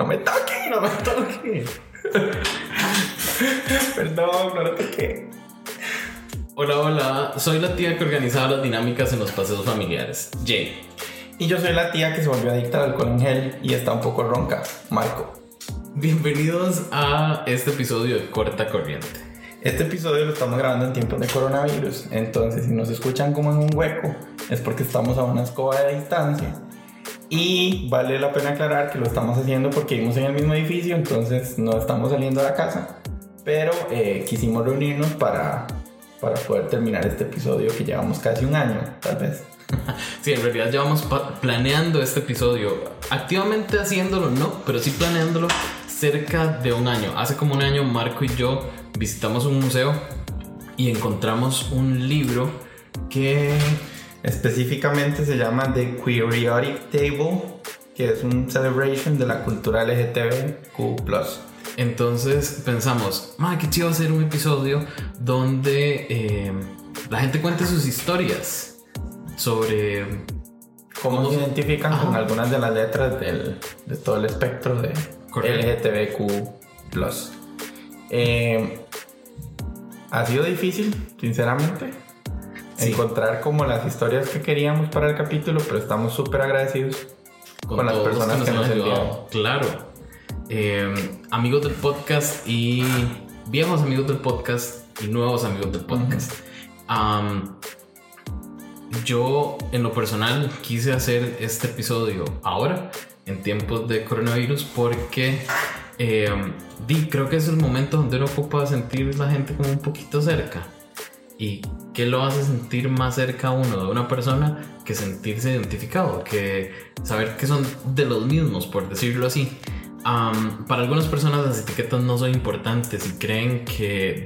No me toque, no me toque. Perdón, no lo toqué. Hola, hola. Soy la tía que organizaba las dinámicas en los paseos familiares. Jay. Y yo soy la tía que se volvió adicta al alcohol en gel y está un poco ronca. Marco. Bienvenidos a este episodio de Corta Corriente. Este episodio lo estamos grabando en tiempos de coronavirus, entonces si nos escuchan como en un hueco es porque estamos a una escoba de distancia. Y vale la pena aclarar que lo estamos haciendo porque vivimos en el mismo edificio, entonces no estamos saliendo de la casa, pero eh, quisimos reunirnos para, para poder terminar este episodio que llevamos casi un año, tal vez. Sí, en realidad llevamos planeando este episodio, activamente haciéndolo no, pero sí planeándolo cerca de un año. Hace como un año Marco y yo visitamos un museo y encontramos un libro que Específicamente se llama The Queeriotic Table, que es un celebration de la cultura LGTBQ+. entonces pensamos, "Ma, qué chido hacer un episodio donde eh, la gente cuente sus historias sobre ¿Cómo ¿Cómo se identifican con Ajá. algunas de las letras del- de todo el espectro de Correcto. LGTBQ+. Eh, ha sido difícil, sinceramente, Sí. encontrar como las historias que queríamos para el capítulo, pero estamos súper agradecidos con, las todos los personas que nos han enviaron. ayudado. Claro. Eh, amigos del podcast y viejos amigos del podcast y nuevos amigos del podcast. Am, yo, en lo personal, quise hacer este episodio ahora, en tiempos de coronavirus, porque eh, di, creo que es el momento donde uno ocupa sentir la gente como un poquito cerca. ¿Y qué lo hace sentir más cerca a uno de una persona que sentirse identificado? Que saber que son de los mismos, por decirlo así. Para algunas personas las etiquetas no son importantes y creen que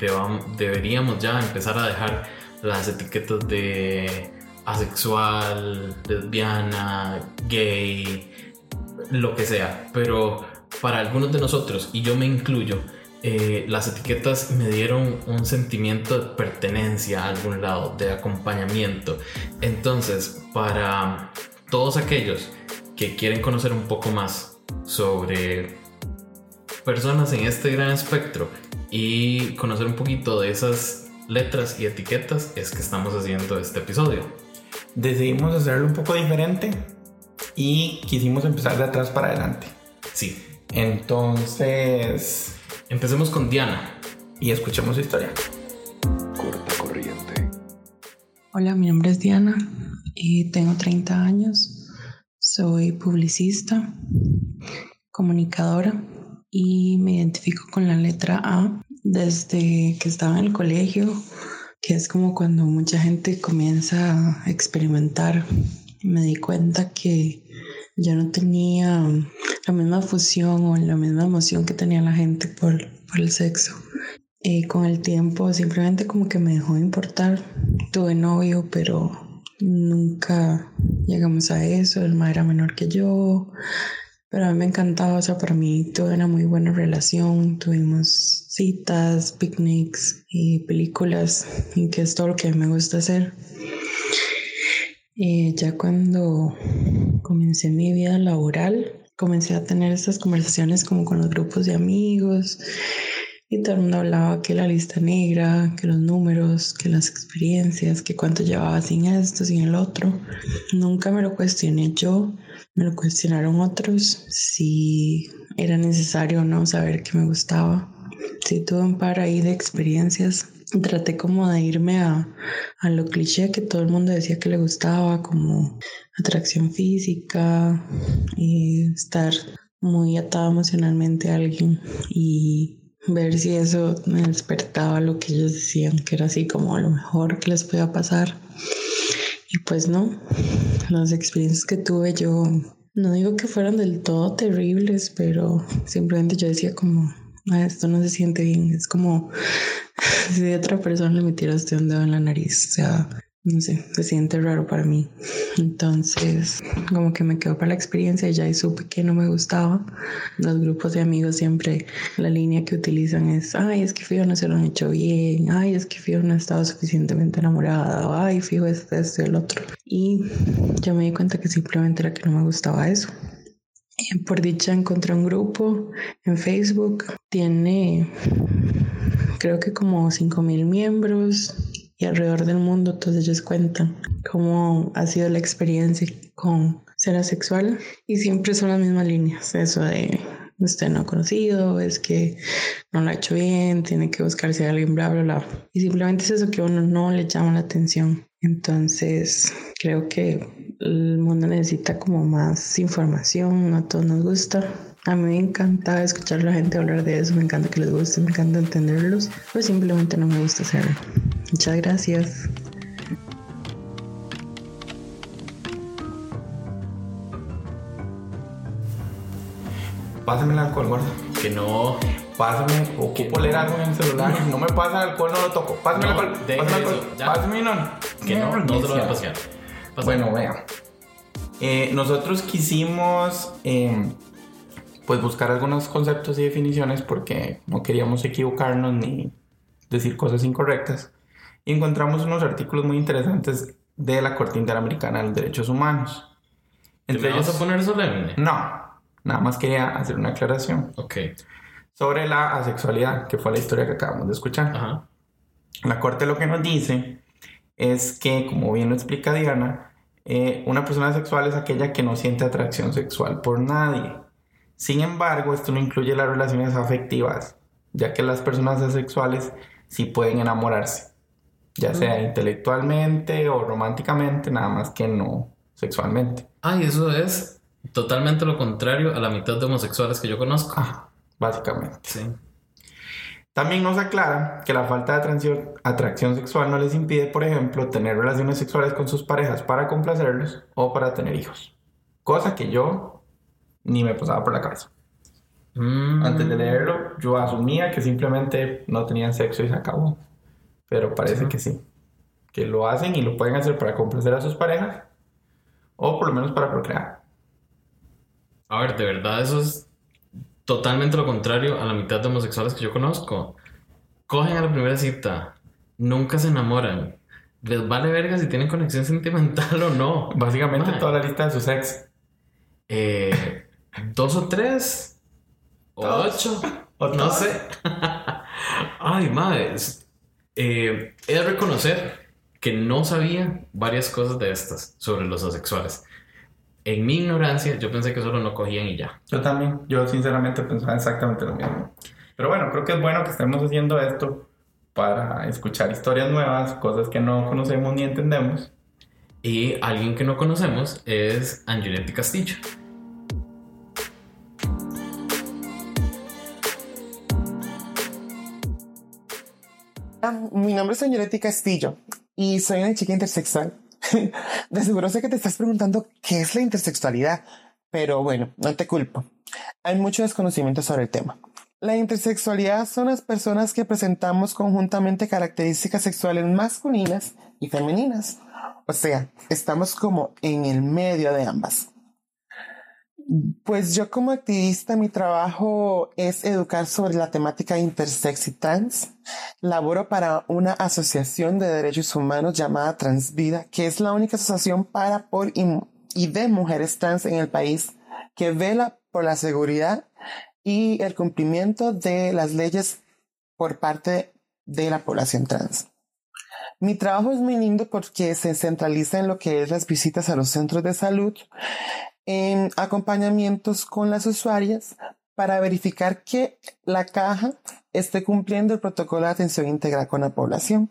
deberíamos ya empezar a dejar las etiquetas de asexual, lesbiana, gay, lo que sea. Pero para algunos de nosotros, y yo me incluyo, eh, las etiquetas me dieron un sentimiento de pertenencia a algún lado, de acompañamiento. Entonces, para todos aquellos que quieren conocer un poco más sobre personas en este gran espectro y conocer un poquito de esas letras y etiquetas, es que estamos haciendo este episodio. Decidimos hacerlo un poco diferente y quisimos empezar de atrás para adelante. Sí, Entonces, empecemos con Diana. y escuchemos su historia. Corta corriente. Hola, mi nombre es Diana y tengo 30 años. Soy publicista, comunicadora y me identifico con la letra A desde que estaba en el colegio, que es como cuando mucha gente comienza a experimentar. Me di cuenta que yo no tenía la misma fusión o la misma emoción que tenía la gente por, por el sexo. Eh, con el tiempo simplemente como que me dejó de importar. Tuve novio, pero nunca llegamos a eso. El ma era menor que yo, pero a mí me encantaba. O sea, para mí tuve una muy buena relación. Tuvimos citas, picnics y películas, y que es todo lo que me gusta hacer. Eh, ya cuando comencé mi vida laboral, comencé a tener estas conversaciones como con los grupos de amigos y todo el mundo hablaba que la lista negra, que los números, que las experiencias, que cuánto llevaba sin esto, sin el otro. Nunca me lo cuestioné yo, me lo cuestionaron otros si era necesario o no saber que me gustaba. Sí tuve un par ahí de experiencias. Traté como de irme a, a lo cliché que todo el mundo decía que le gustaba, como atracción física y estar muy atada emocionalmente a alguien y ver si eso me despertaba lo que ellos decían que era así como lo mejor que les podía pasar. Y pues no, las experiencias que tuve yo no digo que fueran del todo terribles, pero simplemente yo decía como, "Ah, esto no se siente bien, es como si otra persona le metiera usted un dedo en la nariz, o sea, no sé, se siente raro para mí. Entonces, como que me quedó para la experiencia y ya ahí supe que no me gustaba. Los grupos de amigos siempre la línea que utilizan es, ay, es que fijo no se lo han hecho bien, ay, es que fijo no estaba suficientemente enamorada, ay, fijo esto y el otro. Y yo me di cuenta que simplemente era que no me gustaba eso. Eh, Por dicha encontré un grupo en Facebook, tiene creo que como 5.000 miembros y alrededor del mundo todos ellos cuentan cómo ha sido la experiencia con ser asexual y siempre son las mismas líneas, eso de usted no ha conocido, es que no lo ha hecho bien, tiene que buscarse a alguien, bla, bla, bla. Y simplemente es eso que a uno no le llama la atención. Entonces, creo que el mundo necesita como más información, a todos nos gusta. A mí me encanta escuchar a la gente hablar de eso, me encanta que les guste, me encanta entenderlos, pero simplemente no me gusta hacerlo. Muchas gracias. Pásame el alcohol, gordo. Que no. Pásame, ocupo leer algo en el celular. No me pasa el alcohol, no lo toco. Pásame el No, alcohol. deje Pásame el alcohol. Pásame no. Que no, no te lo voy a pasear. Bueno, vea. Eh, nosotros quisimos eh, pues buscar algunos conceptos y definiciones porque no queríamos equivocarnos ni decir cosas incorrectas. Y encontramos unos artículos muy interesantes de la Corte Interamericana de los Derechos Humanos. ¿Te Entre vas ellos, a poner solemne? no, nada más quería hacer una aclaración Ok. sobre la asexualidad, que fue la historia que acabamos de escuchar. Ajá. La Corte lo que nos dice es que, como bien lo explica Diana, eh, una persona sexual es aquella que no siente atracción sexual por nadie. Sin embargo, esto no incluye las relaciones afectivas, ya que las personas asexuales sí pueden enamorarse, ya sea intelectualmente o románticamente, nada más que no sexualmente. Ah, y eso es totalmente lo contrario a la mitad de homosexuales que yo conozco. Ah, básicamente. Sí. También nos aclara que la falta de atracción, sexual no les impide, por ejemplo, tener relaciones sexuales con sus parejas para complacerlos o para tener hijos. Cosa que yo ni me pasaba por la cabeza. Mm, Antes de leerlo, yo asumía que simplemente no tenían sexo y se acabó. Pero parece Sí. que sí. Que lo hacen y lo pueden hacer para complacer a sus parejas o por lo menos para procrear. A ver, de verdad, eso es totalmente lo contrario a la mitad de homosexuales que yo conozco. Cogen a la primera cita, nunca se enamoran. Les vale verga si tienen conexión sentimental o no. Básicamente toda la lista de sus ex. Eh, dos o tres, o ocho, O no todos. sé. Ay, madre. eh, he de reconocer que no sabía varias cosas de estas sobre los asexuales. En mi ignorancia, yo pensé que solo no cogían y ya. Yo también, yo sinceramente pensaba exactamente lo mismo. Pero bueno, creo que es bueno que estemos haciendo esto para escuchar historias nuevas, cosas que no conocemos ni entendemos. Y alguien que no conocemos es Angenetti Castillo. Ah, Mi nombre es Señoretti Castillo y soy una chica intersexual. De seguro sé que te estás preguntando qué es la intersexualidad, pero bueno, no te culpo. Hay mucho desconocimiento sobre el tema. La intersexualidad son las personas que presentamos conjuntamente características sexuales masculinas y femeninas. O sea, estamos como en el medio de ambas. Pues yo como activista mi trabajo es educar sobre la temática intersex y trans. Laboro para una asociación de derechos humanos llamada Transvida, que es la única asociación para, por y, de mujeres trans en el país que vela por la seguridad y el cumplimiento de las leyes por parte de la población trans. Mi trabajo es muy lindo porque se centraliza en lo que es las visitas a los centros de salud, en acompañamientos con las usuarias para verificar que la caja esté cumpliendo el protocolo de atención integral con la población.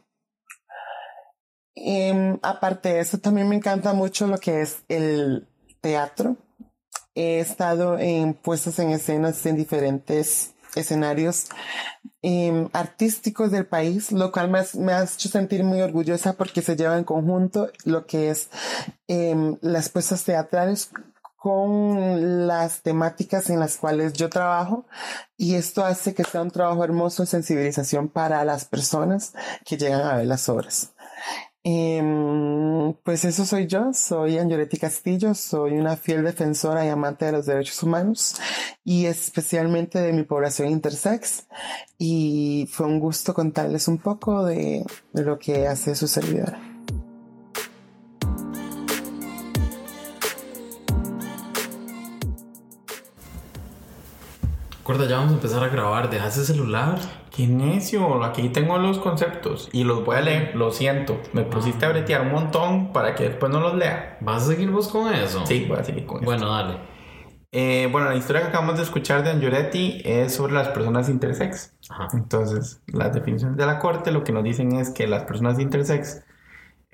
Em, aparte de eso, también me encanta mucho lo que es el teatro. He estado en puestas en escenas en diferentes escenarios em, artísticos del país, lo cual me, me ha hecho sentir muy orgullosa porque se lleva en conjunto lo que es em, las puestas teatrales con las temáticas en las cuales yo trabajo y esto hace que sea un trabajo hermoso de sensibilización para las personas que llegan a ver las obras. Em, pues eso soy yo, soy Angelotti Castillo, soy una fiel defensora y amante de los derechos humanos y especialmente de mi población intersex y fue un gusto contarles un poco de, de lo que hace su servidora. Ya vamos a empezar a grabar. Deja ese celular. Qué necio, aquí tengo los conceptos y los voy a leer, lo siento. Me pusiste a bretear un montón para que después no los lea. ¿Vas a seguir vos con eso? Sí, voy a seguir con eso. Bueno, dale. Eh, bueno, la historia que acabamos de escuchar de Angioleti es sobre las personas intersex. Ajá. Entonces, las definiciones de la corte lo que nos dicen es que las personas intersex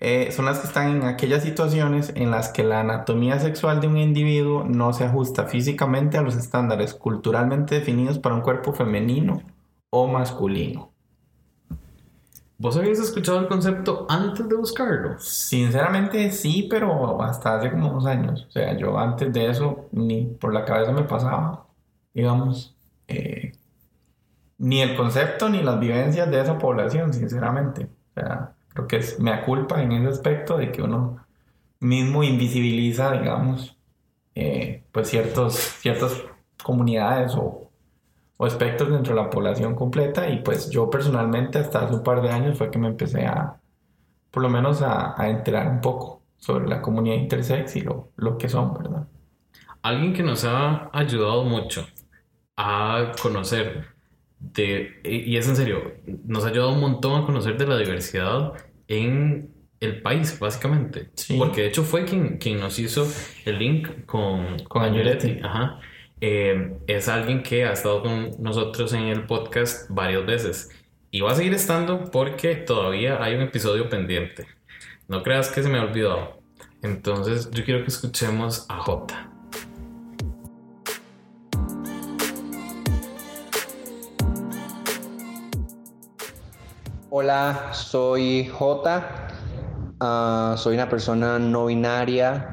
eh, son las que están en aquellas situaciones en las que la anatomía sexual de un individuo no se ajusta físicamente a los estándares culturalmente definidos para un cuerpo femenino o masculino. ¿Vos habías escuchado el concepto antes de buscarlo? Sinceramente sí, pero hasta hace como dos años. O sea, yo antes de eso ni por la cabeza me pasaba, digamos, eh, ni el concepto ni las vivencias de esa población, sinceramente. O sea, creo que es mea culpa en ese aspecto de que uno mismo invisibiliza, digamos, eh, pues ciertos, ciertas comunidades o, o aspectos dentro de la población completa y pues yo personalmente hasta hace un par de años fue que me empecé a, por lo menos a, a enterar un poco sobre la comunidad intersex y lo, lo que son, ¿verdad? Alguien que nos ha ayudado mucho a conocer de, y es en serio, nos ha ayudado un montón a conocer de la diversidad en el país, básicamente. Sí. Porque de hecho fue quien, quien nos hizo el link con, Con Agnoletti. Ajá. Eh, es alguien que ha estado con nosotros en el podcast varias veces. Y va a seguir estando porque todavía hay un episodio pendiente. No creas que se me ha olvidado. Entonces yo quiero que escuchemos a Jota. Hola, soy J. Ah, soy una persona no binaria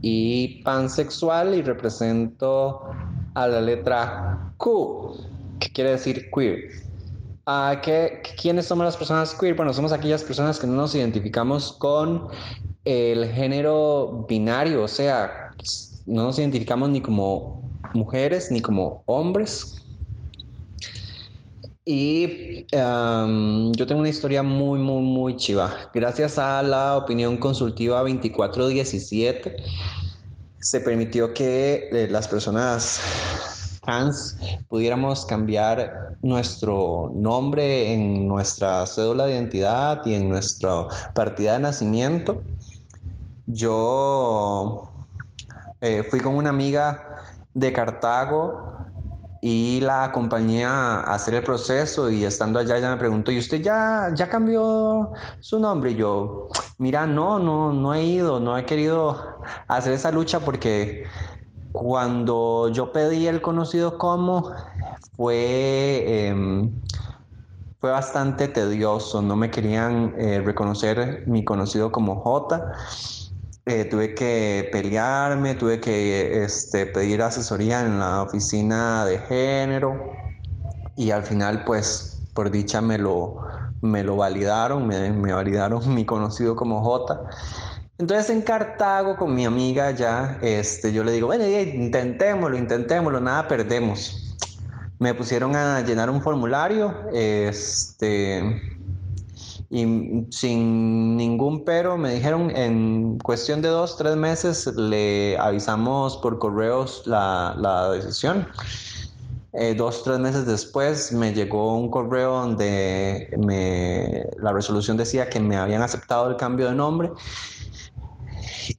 y pansexual y represento a la letra Q, que quiere decir queer. Ah, ¿qué- ¿Quiénes somos las personas queer? Bueno, somos aquellas personas que no nos identificamos con el género binario, o sea, no nos identificamos ni como mujeres ni como hombres. Y yo tengo una historia muy, muy, muy chiva. Gracias a la opinión consultiva 2417, se permitió que eh, las personas trans pudiéramos cambiar nuestro nombre en nuestra cédula de identidad y en nuestra partida de nacimiento. Yo eh, fui con una amiga de Cartago y la acompañé a hacer el proceso y estando allá ella me preguntó, ¿y usted ya, ya cambió su nombre? Y yo, mira, no, no, no he ido, no he querido hacer esa lucha porque cuando yo pedí el conocido como fue, em, fue bastante tedioso, no me querían eh, reconocer mi conocido como J. Eh, tuve que pelearme, tuve que este, pedir asesoría en la oficina de género y al final pues por dicha me lo, me lo validaron, me, me validaron mi conocido como J. Entonces en Cartago con mi amiga ya, este, yo le digo, bueno, intentémoslo, intentémoslo, nada perdemos. Me pusieron a llenar un formulario, este, y sin ningún pero me dijeron en cuestión de dos, tres meses le avisamos por correos la, la decisión. Eh, dos, tres meses después me llegó un correo donde me, la resolución decía que me habían aceptado el cambio de nombre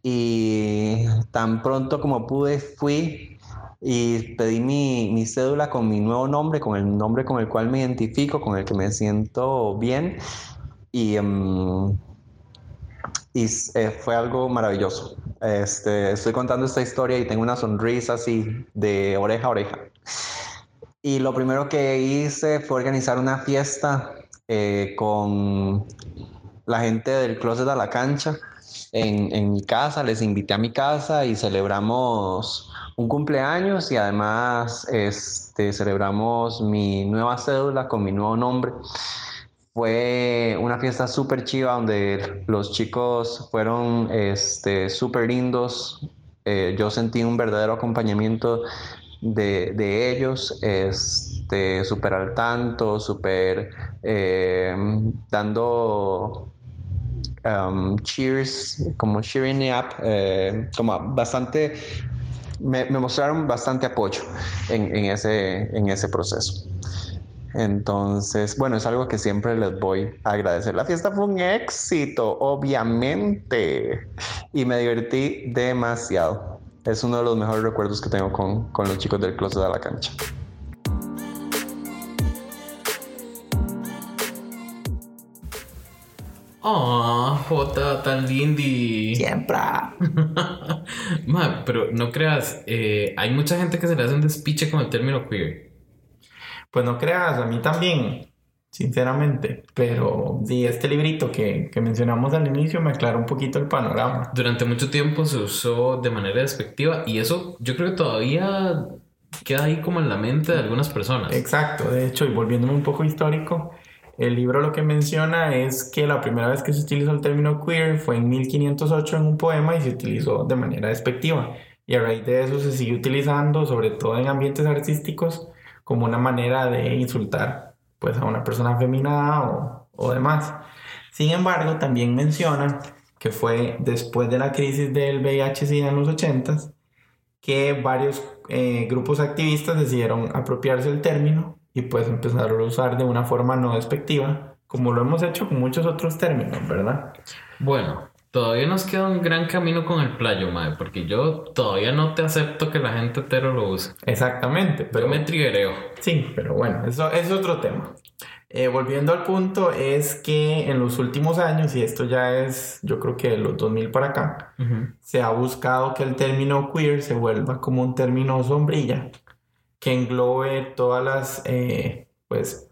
y tan pronto como pude fui y pedí mi, mi cédula con mi nuevo nombre, con el nombre con el cual me identifico, con el que me siento bien y, em, y eh, fue algo maravilloso. Este, estoy contando esta historia y tengo una sonrisa así de oreja a oreja. Y lo primero que hice fue organizar una fiesta eh, con la gente del Closet a la Cancha en, en mi casa. Les invité a mi casa y celebramos un cumpleaños y además este, celebramos mi nueva cédula con mi nuevo nombre. Fue una fiesta súper chiva donde los chicos fueron este, súper lindos. Eh, yo sentí un verdadero acompañamiento de, de ellos, este, súper al tanto, súper eh, dando um, cheers, como cheering up, eh, como bastante me, me mostraron bastante apoyo en, en ese, en ese proceso. Entonces, bueno, es algo que siempre les voy a agradecer. La fiesta fue un éxito, obviamente, y me divertí demasiado. Es uno de los mejores recuerdos que tengo con, con los chicos del closet de la cancha. Ah, Jota, tan lindy. Siempre. Ma, pero no creas, eh, hay mucha gente que se le hace un despiche con el término queer. Pues no creas, a mí también, sinceramente. Pero sí, este librito que, que mencionamos al inicio me aclara un poquito el panorama. Durante mucho tiempo se usó de manera despectiva y eso yo creo que todavía queda ahí como en la mente de algunas personas. Exacto, de hecho, y volviéndome un poco histórico, el libro lo que menciona es que la primera vez que se utilizó el término queer fue en 1508 en un poema y se utilizó de manera despectiva. Y a raíz de eso se sigue utilizando, sobre todo en ambientes artísticos, como una manera de insultar pues, a una persona afeminada o, o demás. Sin embargo, también menciona que fue después de la crisis del VIH-Sida en los 80s que varios eh, grupos activistas decidieron apropiarse del término y pues empezaron a usar de una forma no despectiva, como lo hemos hecho con muchos otros términos, ¿verdad? Bueno, todavía nos queda un gran camino con el playo, mae, porque yo todavía no te acepto que la gente hetero lo use. Exactamente, Pero pero me triguereo. sí, pero bueno, eso es otro tema. Eh, volviendo al punto, es que en los últimos años, y esto ya es, yo creo que de los 2000 para acá, se ha buscado que el término queer se vuelva como un término sombrilla que englobe todas las, eh, pues,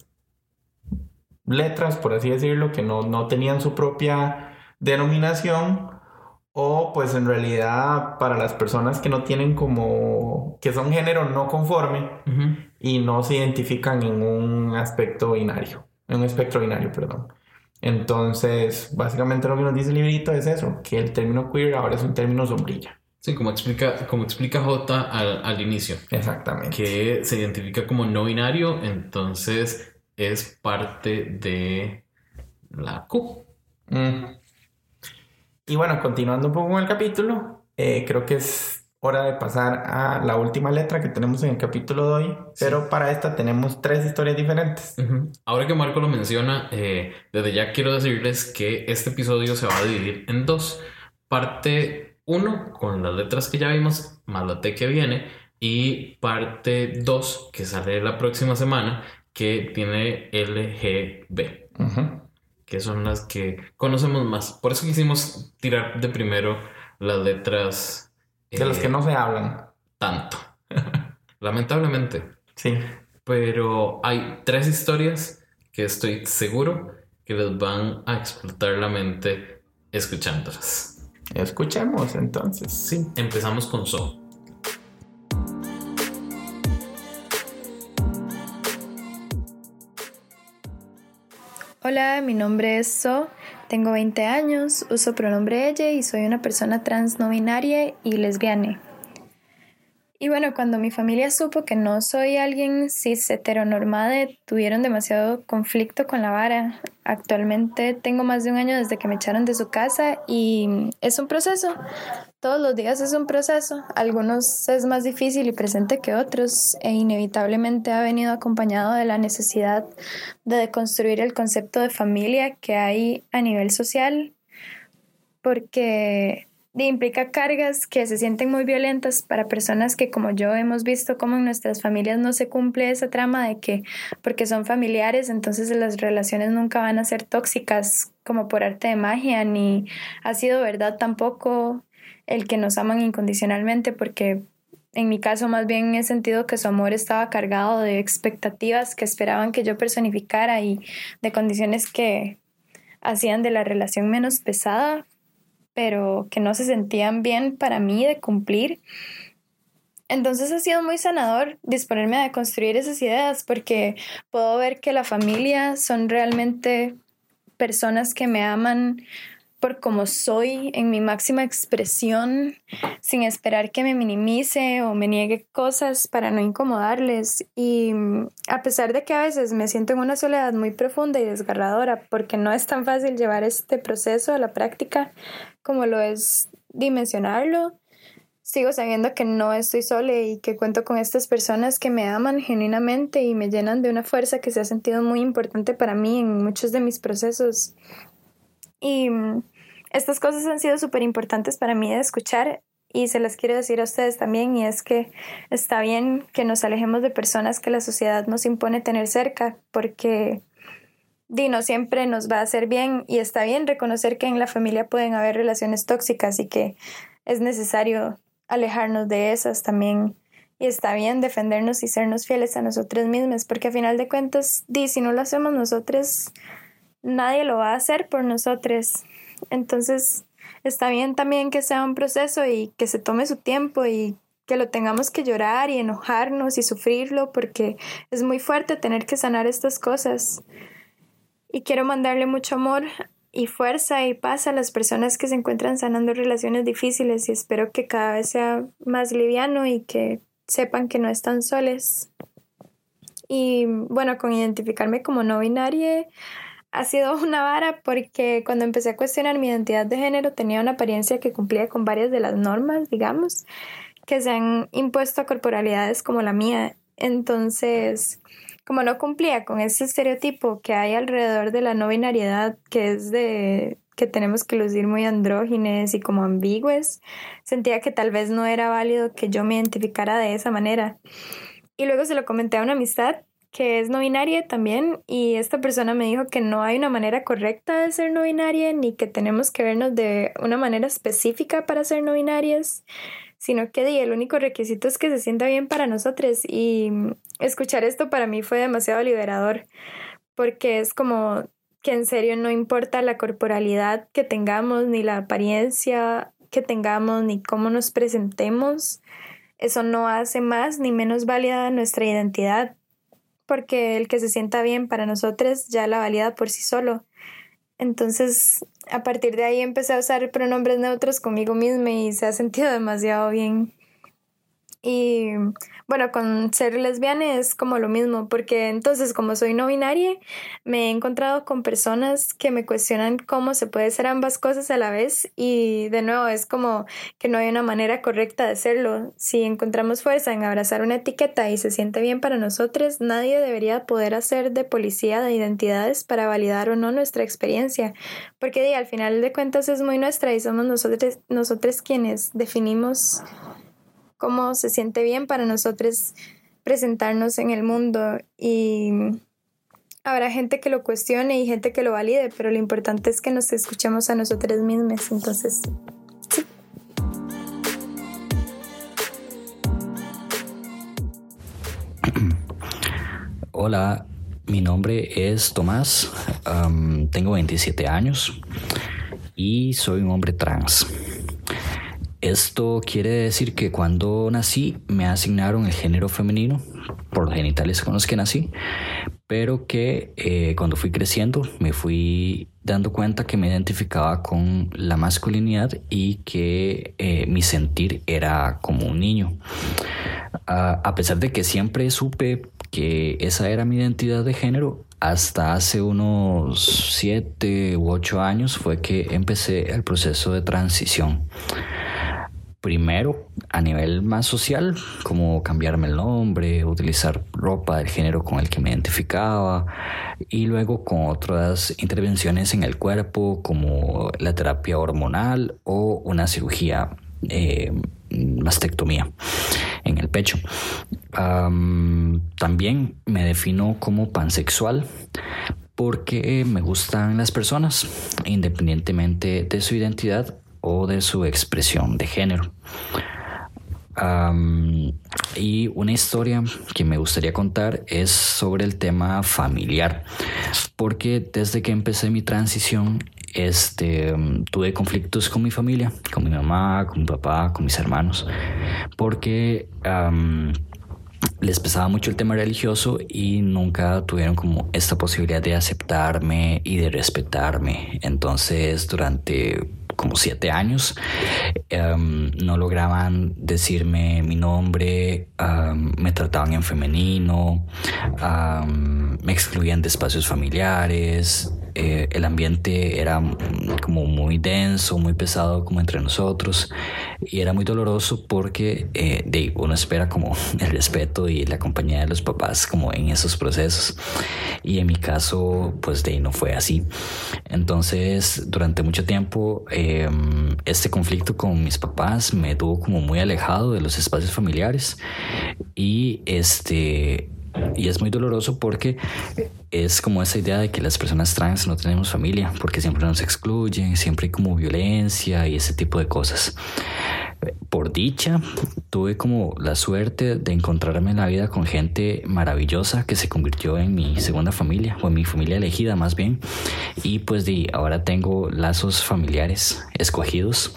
letras, por así decirlo, que no, no tenían su propia denominación, o pues en realidad para las personas que no tienen como, que son género no conforme Ujú. y no se identifican en un aspecto binario, en un espectro binario, perdón. Entonces, básicamente lo que nos dice el librito es eso, que el término queer ahora es un término sombrilla. Sí, como explica, como explica J al, al inicio, Exactamente. que se identifica como no binario, entonces es parte de la Q. Mm. Y bueno, continuando un poco con el capítulo, eh, creo que es hora de pasar a la última letra que tenemos en el capítulo de hoy, pero para esta tenemos tres historias diferentes. Ujú. Ahora que Marco lo menciona, eh, desde ya quiero decirles que este episodio se va a dividir en dos. Parte 1 con las letras que ya vimos, más la T que viene, y parte 2 que sale la próxima semana, que tiene LGB, Ujú. Que son las que conocemos más. Por eso quisimos tirar de primero las letras De las eh, que no se hablan. tanto. Lamentablemente. Sí. Pero hay tres historias que estoy seguro que les van a explotar la mente escuchándolas. Escuchemos entonces. Sí, empezamos con So. Hola, mi nombre es So, tengo 20 años, uso pronombre ella y soy una persona trans no binaria y lesbiana. Y bueno, cuando mi familia supo que no soy alguien cis heteronormada, tuvieron demasiado conflicto con la vara. Actualmente tengo más de un año desde que me echaron de su casa y es un proceso. Todos los días es un proceso. Algunos es más difícil y presente que otros e inevitablemente ha venido acompañado de la necesidad de deconstruir el concepto de familia que hay a nivel social porque implica cargas que se sienten muy violentas para personas que como yo hemos visto como en nuestras familias no se cumple esa trama de que porque son familiares entonces las relaciones nunca van a ser tóxicas como por arte de magia ni ha sido verdad tampoco el que nos aman incondicionalmente porque en mi caso más bien he sentido que su amor estaba cargado de expectativas que esperaban que yo personificara y de condiciones que hacían de la relación menos pesada pero que no se sentían bien para mí de cumplir. Entonces ha sido muy sanador disponerme a construir esas ideas porque puedo ver que la familia son realmente personas que me aman por como soy en mi máxima expresión, sin esperar que me minimice o me niegue cosas para no incomodarles. Y mm, a pesar de que a veces me siento en una soledad muy profunda y desgarradora, porque no es tan fácil llevar este proceso a la práctica como lo es dimensionarlo, sigo sabiendo que no estoy sola y que cuento con estas personas que me aman genuinamente y me llenan de una fuerza que se ha sentido muy importante para mí en muchos de mis procesos. Y mm, estas cosas han sido súper importantes para mí de escuchar y se las quiero decir a ustedes también y es que está bien que nos alejemos de personas que la sociedad nos impone tener cerca porque Dino siempre nos va a hacer bien y está bien reconocer que en la familia pueden haber relaciones tóxicas y que es necesario alejarnos de esas también. Y está bien defendernos y sernos fieles a nosotros mismos, porque a final de cuentas, di, si no lo hacemos nosotros, nadie lo va a hacer por nosotros. Entonces, está bien también que sea un proceso y que se tome su tiempo y que lo tengamos que llorar y enojarnos y sufrirlo, porque es muy fuerte tener que sanar estas cosas. Y quiero mandarle mucho amor y fuerza y paz a las personas que se encuentran sanando relaciones difíciles y espero que cada vez sea más liviano y que sepan que no están soles. Y bueno, con identificarme como no binaria ha sido una vara porque cuando empecé a cuestionar mi identidad de género tenía una apariencia que cumplía con varias de las normas, digamos, que se han impuesto a corporalidades como la mía. Entonces, como no cumplía con ese estereotipo que hay alrededor de la no binariedad, que es de que tenemos que lucir muy andrógines y como ambigües, sentía que tal vez no era válido que yo me identificara de esa manera. Y luego se lo comenté a una amistad que es no binaria también y esta persona me dijo que no hay una manera correcta de ser no binaria ni que tenemos que vernos de una manera específica para ser no binarias, sino que el único requisito es que se sienta bien para nosotros y escuchar esto para mí fue demasiado liberador porque es como que en serio no importa la corporalidad que tengamos, ni la apariencia que tengamos, ni cómo nos presentemos, eso no hace más ni menos válida nuestra identidad, porque el que se sienta bien para nosotros ya la valida por sí solo. Entonces, a partir de ahí empecé a usar pronombres neutros conmigo misma y se ha sentido demasiado bien. Y bueno, con ser lesbiana es como lo mismo, porque entonces como soy no binaria, me he encontrado con personas que me cuestionan cómo se puede ser ambas cosas a la vez y de nuevo es como que no hay una manera correcta de hacerlo. Si encontramos fuerza en abrazar una etiqueta y se siente bien para nosotros, nadie debería poder hacer de policía de identidades para validar o no nuestra experiencia, porque al final de cuentas es muy nuestra y somos nosotros, nosotros quienes definimos cómo se siente bien para nosotros presentarnos en el mundo y habrá gente que lo cuestione y gente que lo valide, pero lo importante es que nos escuchemos a nosotros mismos, entonces sí. Hola, mi nombre es Tomás, tengo 27 años y soy un hombre trans. Esto quiere decir que cuando nací me asignaron el género femenino por los genitales con los que nací, pero que eh, cuando fui creciendo me fui dando cuenta que me identificaba con la masculinidad y que eh, mi sentir era como un niño. a pesar de que siempre supe que esa era mi identidad de género, hasta hace unos siete u ocho años fue que empecé el proceso de transición primero a nivel más social, como cambiarme el nombre, utilizar ropa del género con el que me identificaba, y luego con otras intervenciones en el cuerpo, como la terapia hormonal o una cirugía eh, mastectomía en el pecho. también me defino como pansexual porque me gustan las personas, independientemente de su identidad o de su expresión de género. y una historia que me gustaría contar es sobre el tema familiar, porque desde que empecé mi transición, este, tuve conflictos con mi familia, con mi mamá, con mi papá, con mis hermanos, porque les pesaba mucho el tema religioso y nunca tuvieron como esta posibilidad de aceptarme y de respetarme. Entonces, durante como siete años. Em, no lograban decirme mi nombre, me trataban en femenino, me excluían de espacios familiares, eh, el ambiente era como muy denso, muy pesado como entre nosotros y era muy doloroso porque eh, de, uno espera como el respeto y la compañía de los papás como en esos procesos y en mi caso pues de no fue así. Entonces durante mucho tiempo em, este conflicto con mis papás me tuvo como muy alejado de los espacios familiares y este y es muy doloroso porque es como esa idea de que las personas trans no tenemos familia, porque siempre nos excluyen, siempre hay como violencia y ese tipo de cosas. Por dicha, tuve como la suerte de encontrarme en la vida con gente maravillosa que se convirtió en mi segunda familia, o en mi familia elegida más bien. Y pues de ahora tengo lazos familiares escogidos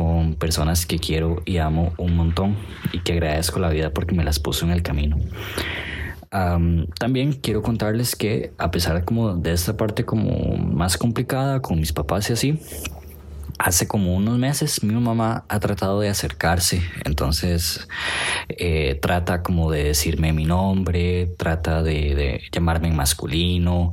con personas que quiero y amo un montón y que agradezco la vida porque me las puso en el camino. También quiero contarles que a pesar como de esta parte como más complicada con mis papás y así, hace como unos meses mi mamá ha tratado de acercarse, entonces eh, trata como de decirme mi nombre, trata de, llamarme en masculino,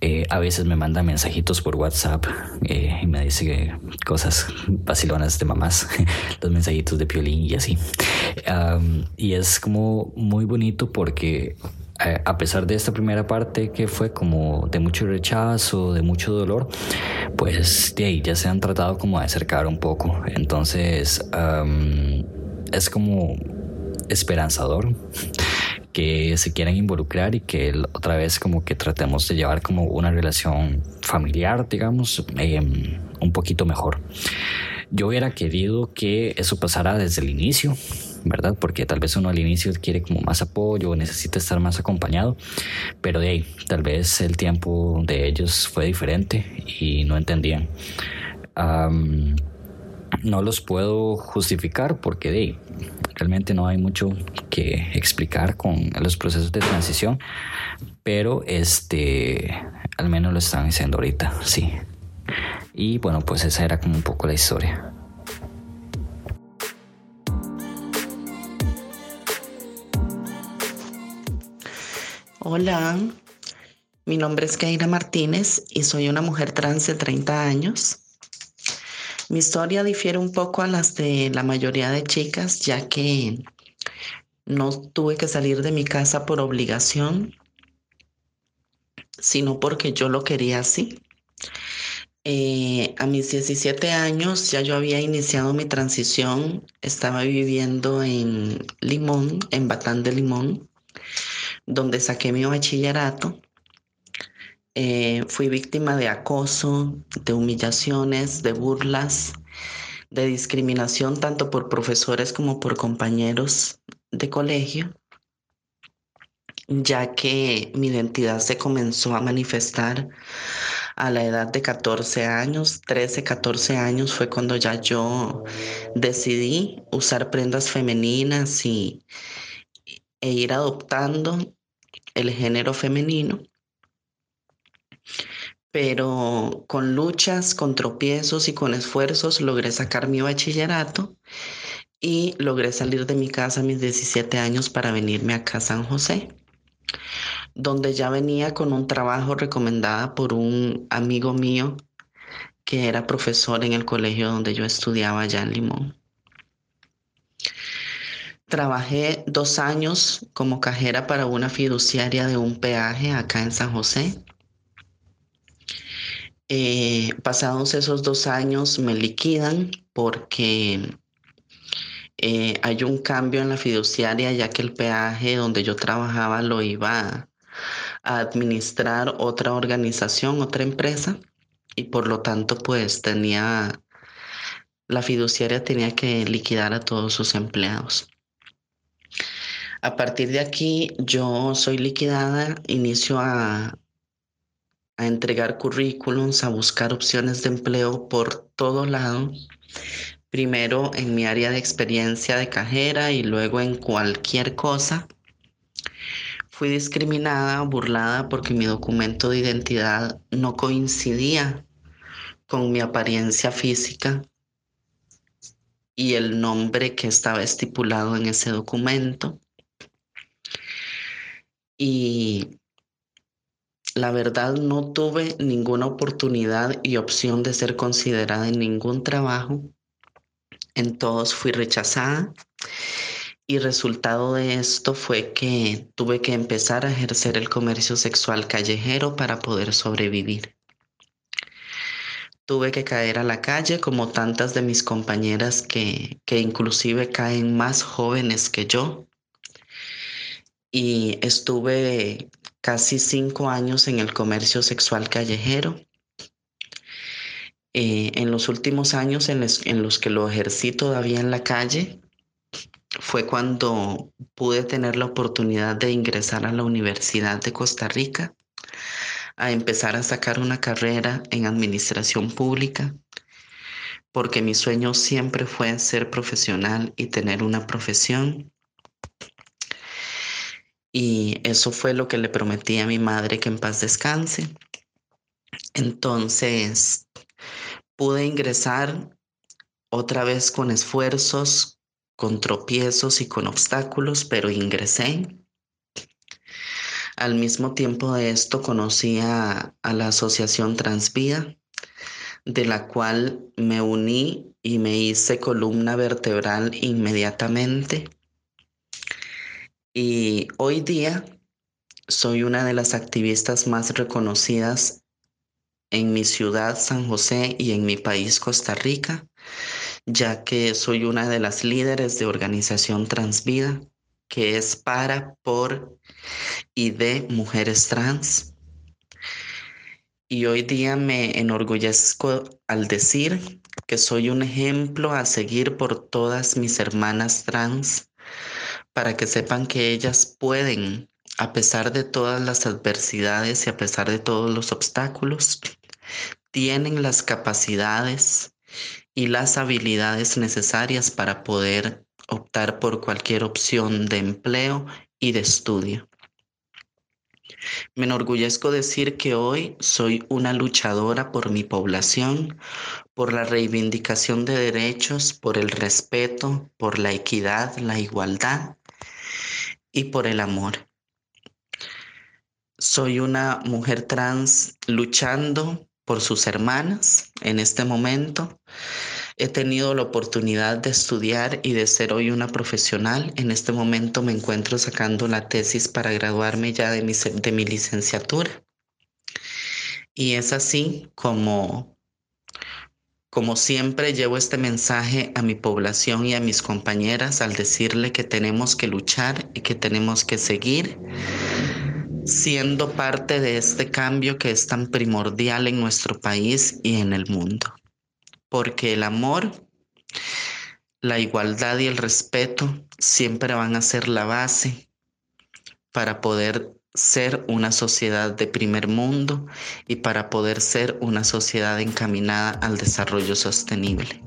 eh, a veces me manda mensajitos por WhatsApp eh, y me dice cosas vacilonas de mamás, los mensajitos de piolín y así. y es como muy bonito porque a pesar de esta primera parte que fue como de mucho rechazo, de mucho dolor, pues de ahí ya se han tratado como de acercar un poco. Entonces es como esperanzador que se quieran involucrar y que otra vez como que tratemos de llevar como una relación familiar, digamos, em, un poquito mejor. Yo hubiera querido que eso pasara desde el inicio, ¿verdad? Porque tal vez uno al inicio quiere como más apoyo, necesita estar más acompañado, pero de ahí, tal vez el tiempo de ellos fue diferente y no entendían. no los puedo justificar porque de ahí, realmente no hay mucho que explicar con los procesos de transición, pero este, al menos lo están diciendo ahorita, sí. Y bueno, pues esa era como un poco la historia. Hola, mi nombre es Keira Martínez y soy una mujer trans de 30 años. Mi historia difiere un poco a las de la mayoría de chicas, ya que no tuve que salir de mi casa por obligación, sino porque yo lo quería así. Eh, a mis 17 años ya yo había iniciado mi transición, estaba viviendo en Limón, en Batán de Limón donde saqué mi bachillerato. Eh, fui víctima de acoso, de humillaciones, de burlas, de discriminación tanto por profesores como por compañeros de colegio, ya que mi identidad se comenzó a manifestar a la edad de 14 años, 13, 14 años fue cuando ya yo decidí usar prendas femeninas y, e ir adoptando el género femenino, pero con luchas, con tropiezos y con esfuerzos logré sacar mi bachillerato y logré salir de mi casa a mis 17 años para venirme acá a San José, donde ya venía con un trabajo recomendada por un amigo mío que era profesor en el colegio donde yo estudiaba allá en Limón. Trabajé dos años como cajera para una fiduciaria de un peaje acá en San José. Eh, pasados esos dos años me liquidan porque eh, hay un cambio en la fiduciaria ya que el peaje donde yo trabajaba lo iba a administrar otra organización, otra empresa y por lo tanto pues tenía, la fiduciaria tenía que liquidar a todos sus empleados. A partir de aquí, yo soy liquidada, inicio a, a entregar currículums, a buscar opciones de empleo por todo lado. Primero en mi área de experiencia de cajera y luego en cualquier cosa. Fui discriminada, burlada porque mi documento de identidad no coincidía con mi apariencia física y el nombre que estaba estipulado en ese documento. Y la verdad no tuve ninguna oportunidad y opción de ser considerada en ningún trabajo. En todos fui rechazada y resultado de esto fue que tuve que empezar a ejercer el comercio sexual callejero para poder sobrevivir. Tuve que caer a la calle como tantas de mis compañeras que, que inclusive caen más jóvenes que yo. Y estuve casi cinco años en el comercio sexual callejero. Eh, en los últimos años en, en los que lo ejercí todavía en la calle, fue cuando pude tener la oportunidad de ingresar a la Universidad de Costa Rica, a empezar a sacar una carrera en administración pública, porque mi sueño siempre fue ser profesional y tener una profesión. Y eso fue lo que le prometí a mi madre que en paz descanse. Entonces, pude ingresar otra vez con esfuerzos, con tropiezos y con obstáculos, pero ingresé. Al mismo tiempo de esto conocí a, a la Asociación Transvía, de la cual me uní y me hice columna vertebral inmediatamente. Y hoy día soy una de las activistas más reconocidas en mi ciudad, San José, y en mi país, Costa Rica, ya que soy una de las líderes de Organización Transvida, que es para, por y de mujeres trans. Y hoy día me enorgullezco al decir que soy un ejemplo a seguir por todas mis hermanas trans, para que sepan que ellas pueden, a pesar de todas las adversidades y a pesar de todos los obstáculos, tienen las capacidades y las habilidades necesarias para poder optar por cualquier opción de empleo y de estudio. Me enorgullezco decir que hoy soy una luchadora por mi población, por la reivindicación de derechos, por el respeto, por la equidad, la igualdad y por el amor. Soy una mujer trans luchando por sus hermanas en este momento. He tenido la oportunidad de estudiar y de ser hoy una profesional. En este momento me encuentro sacando la tesis para graduarme ya de mi, de mi licenciatura. Y es así como, como siempre llevo este mensaje a mi población y a mis compañeras al decirle que tenemos que luchar y que tenemos que seguir siendo parte de este cambio que es tan primordial en nuestro país y en el mundo. Porque el amor, la igualdad y el respeto siempre van a ser la base para poder ser una sociedad de primer mundo y para poder ser una sociedad encaminada al desarrollo sostenible.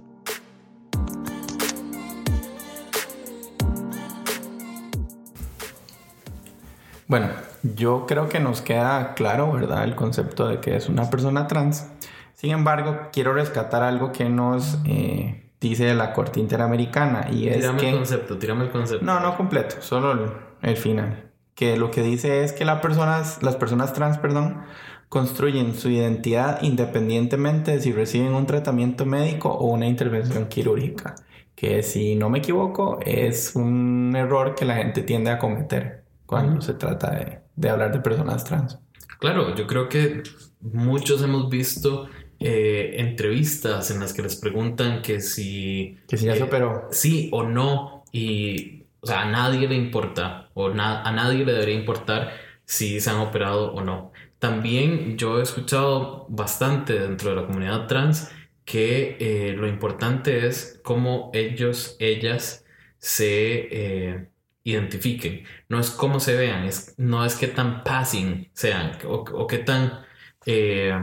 Bueno, yo creo que nos queda claro, ¿verdad? El concepto de que es una persona trans. Sin embargo, quiero rescatar algo que nos eh, dice la Corte Interamericana y es Tírame que... el concepto, tírame el concepto. No, no completo, solo el, el final. Que lo que dice es que las personas, las personas trans, perdón, construyen su identidad independientemente de si reciben un tratamiento médico o una intervención quirúrgica. Que si no me equivoco, es un error que la gente tiende a cometer cuando se trata de, de hablar de personas trans. Claro, yo creo que muchos hemos visto eh, entrevistas en las que les preguntan que si... Que si ya eh, se operó. Sí o no. Y, o sea, a nadie le importa o a nadie le debería importar si se han operado o no. También yo he escuchado bastante dentro de la comunidad trans que eh, lo importante es cómo ellos, ellas se eh, identifiquen. No es cómo se vean, es, no es qué tan passing sean o, o qué tan... eh,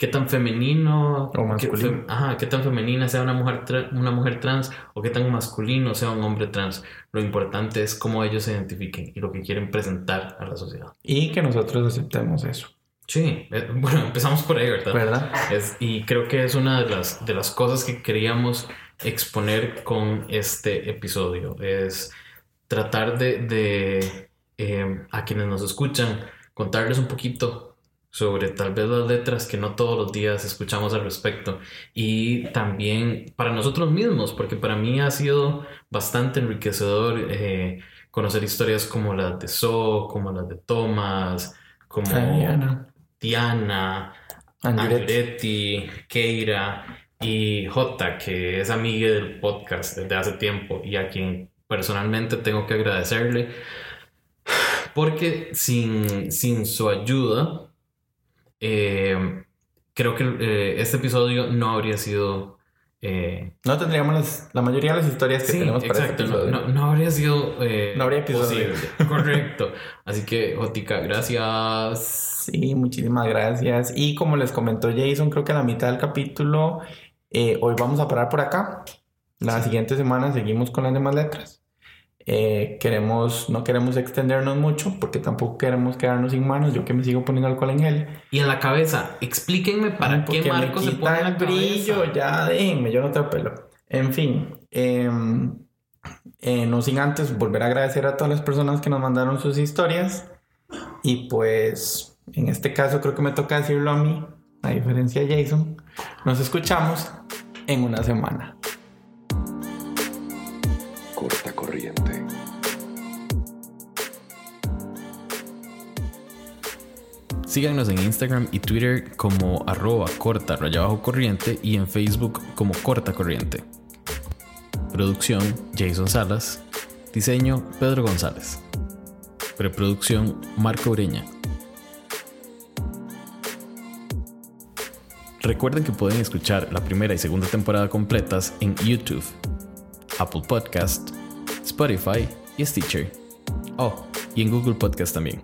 qué tan femenino O qué, masculino. fe- ajá, qué tan femenina sea una mujer, tra- una mujer trans o qué tan masculino sea un hombre trans. Lo importante es cómo ellos se identifiquen y lo que quieren presentar a la sociedad. Y que nosotros aceptemos eso, Sí, eh, bueno, empezamos por ahí, ¿verdad? ¿verdad? Es- y creo que es una de las, de las cosas que queríamos exponer con este episodio. Es tratar de, de, eh, a quienes nos escuchan, contarles un poquito sobre tal vez las letras que no todos los días escuchamos al respecto y también para nosotros mismos, porque para mí ha sido bastante enriquecedor eh, conocer historias como las de So, como las de Thomas, como Diana. Diana, Andretti. Keira y Jota, que es amiga del podcast desde hace tiempo y a quien personalmente tengo que agradecerle porque sin, sin su ayuda eh, creo que eh, este episodio no habría sido eh, No tendríamos las- la mayoría de las historias que sí, tenemos para exacto, este no, episodio. no- no habría sido No habría episodio. posible. correcto así que Jotica gracias Sí, muchísimas gracias. Y como les comentó Jason, creo que a la mitad del capítulo, hoy vamos a parar por acá. La siguiente semana seguimos con las demás letras. Eh, queremos, no queremos extendernos mucho porque tampoco queremos quedarnos sin manos. Yo que me sigo poniendo alcohol en gel. y en la cabeza explíquenme para Ay, qué marco se quita pone la el brillo, cabeza. ya déjenme, yo no tengo pelo. En fin, em, eh, no sin antes volver a agradecer a todas las personas que nos mandaron sus historias. Y pues, en este caso creo que me toca decirlo a mí, a diferencia de Jason. Nos escuchamos en una semana. Corta corriente. Síganos en Instagram y Twitter como arroba corta raya bajo corriente y en Facebook como corta corriente. Producción Jason Salas. Diseño Pedro González. Preproducción Marco Ureña. Recuerden que pueden escuchar la primera y segunda temporada completas en YouTube, Apple Podcast, Spotify y Stitcher. Oh, y en Google Podcast también.